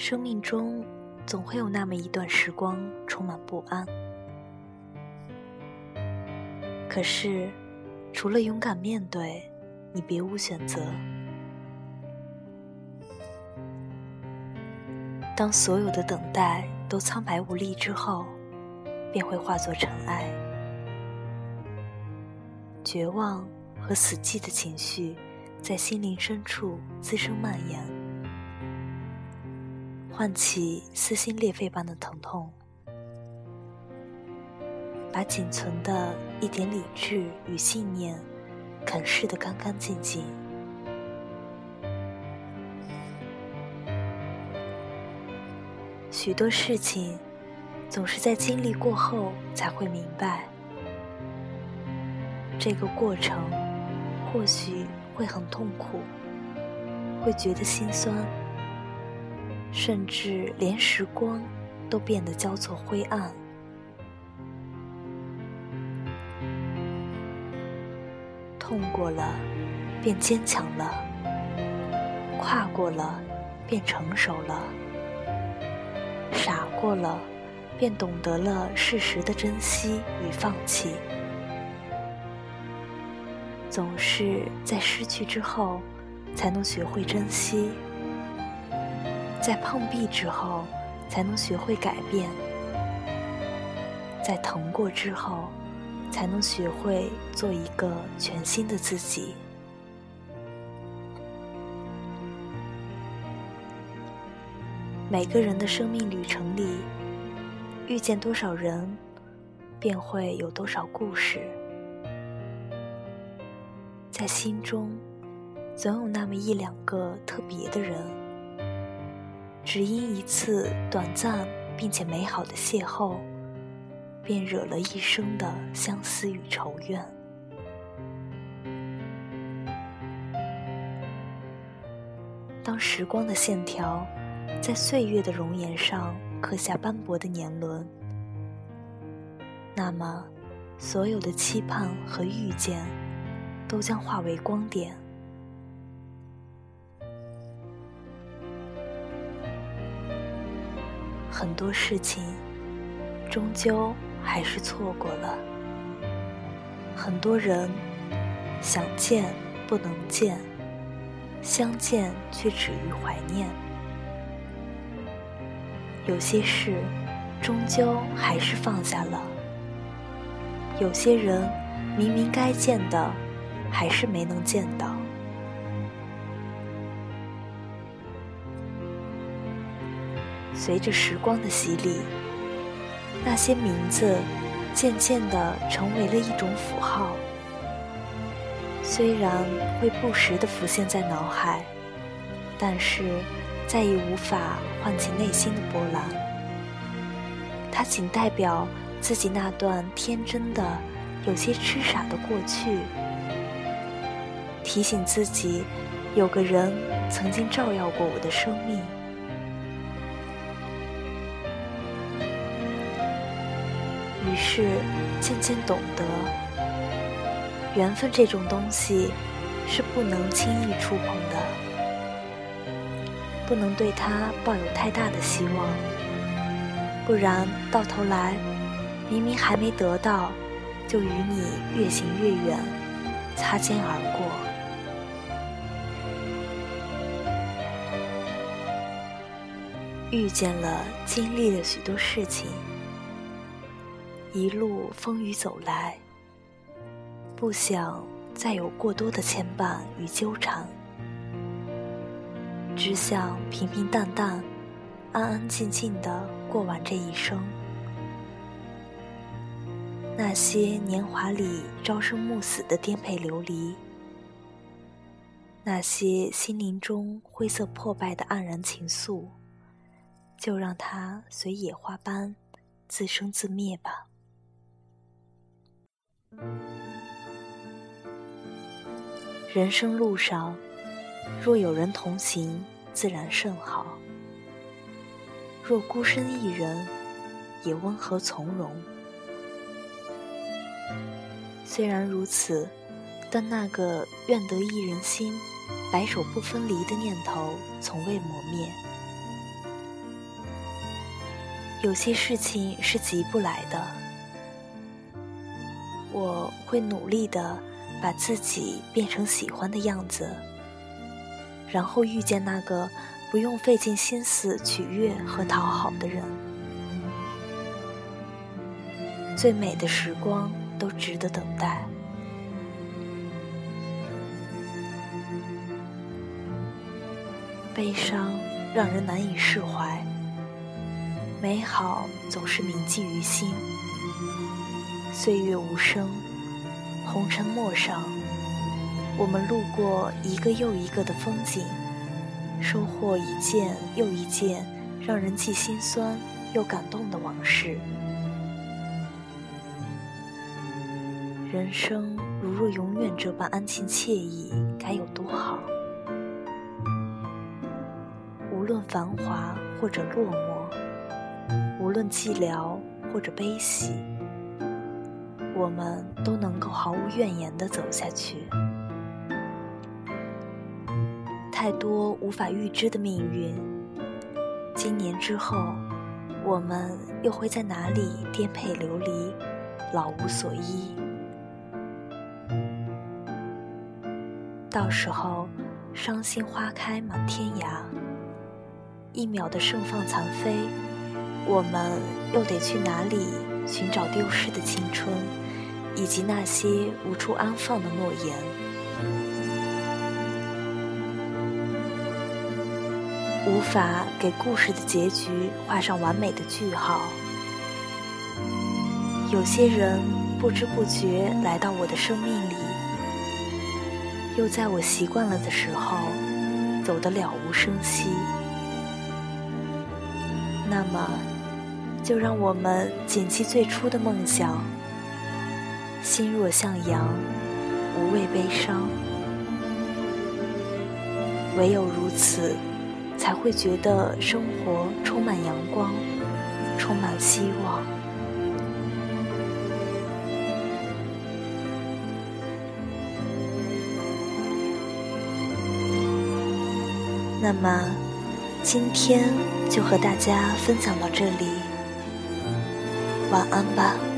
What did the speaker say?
生命中总会有那么一段时光充满不安，可是除了勇敢面对，你别无选择。当所有的等待都苍白无力之后，便会化作尘埃，绝望和死寂的情绪在心灵深处滋生蔓延，唤起撕心裂肺般的疼痛，把仅存的一点理智与信念啃噬得干干净净。许多事情，总是在经历过后才会明白。这个过程或许会很痛苦，会觉得心酸，甚至连时光都变得交错灰暗。痛过了，便坚强了；跨过了，便成熟了。傻过了，便懂得了适时的珍惜与放弃。总是在失去之后，才能学会珍惜；在碰壁之后，才能学会改变；在疼过之后，才能学会做一个全新的自己。每个人的生命旅程里，遇见多少人，便会有多少故事。在心中，总有那么一两个特别的人，只因一次短暂并且美好的邂逅，便惹了一生的相思与愁怨。当时光的线条。在岁月的容颜上刻下斑驳的年轮，那么，所有的期盼和遇见，都将化为光点。很多事情，终究还是错过了；很多人，想见不能见，相见却止于怀念。有些事，终究还是放下了；有些人，明明该见的，还是没能见到。随着时光的洗礼，那些名字渐渐的成为了一种符号，虽然会不时的浮现在脑海，但是。再也无法唤起内心的波澜，它仅代表自己那段天真的、有些痴傻的过去，提醒自己有个人曾经照耀过我的生命。于是渐渐懂得，缘分这种东西是不能轻易触碰的。不能对他抱有太大的希望，不然到头来，明明还没得到，就与你越行越远，擦肩而过。遇见了，经历了许多事情，一路风雨走来，不想再有过多的牵绊与纠缠。只想平平淡淡、安安静静的过完这一生。那些年华里朝生暮死的颠沛流离，那些心灵中灰色破败的黯然情愫，就让它随野花般自生自灭吧。人生路上。若有人同行，自然甚好；若孤身一人，也温和从容。虽然如此，但那个愿得一人心，白首不分离的念头从未磨灭。有些事情是急不来的，我会努力的把自己变成喜欢的样子，然后遇见那个不用费尽心思取悦和讨好的人。最美的时光都值得等待。悲伤让人难以释怀，美好总是铭记于心。岁月无声，红尘陌上，我们路过一个又一个的风景，收获一件又一件让人既心酸又感动的往事。人生如若永远这般安静惬意，该有多好！无论繁华或者落寞，无论寂寥或者悲喜，我们都能够毫无怨言的走下去。太多无法预知的命运，今年之后，我们又会在哪里颠沛流离，老无所依？到时候，伤心花开满天涯，一秒的盛放残飞，我们又得去哪里寻找丢失的青春，以及那些无处安放的诺言？无法给故事的结局画上完美的句号。有些人不知不觉来到我的生命里。又在我习惯了的时候，走得了无声息。那么，就让我们谨记最初的梦想，心若向阳，无畏悲伤。唯有如此，才会觉得生活充满阳光，充满希望。那么，今天就和大家分享到这里，晚安吧。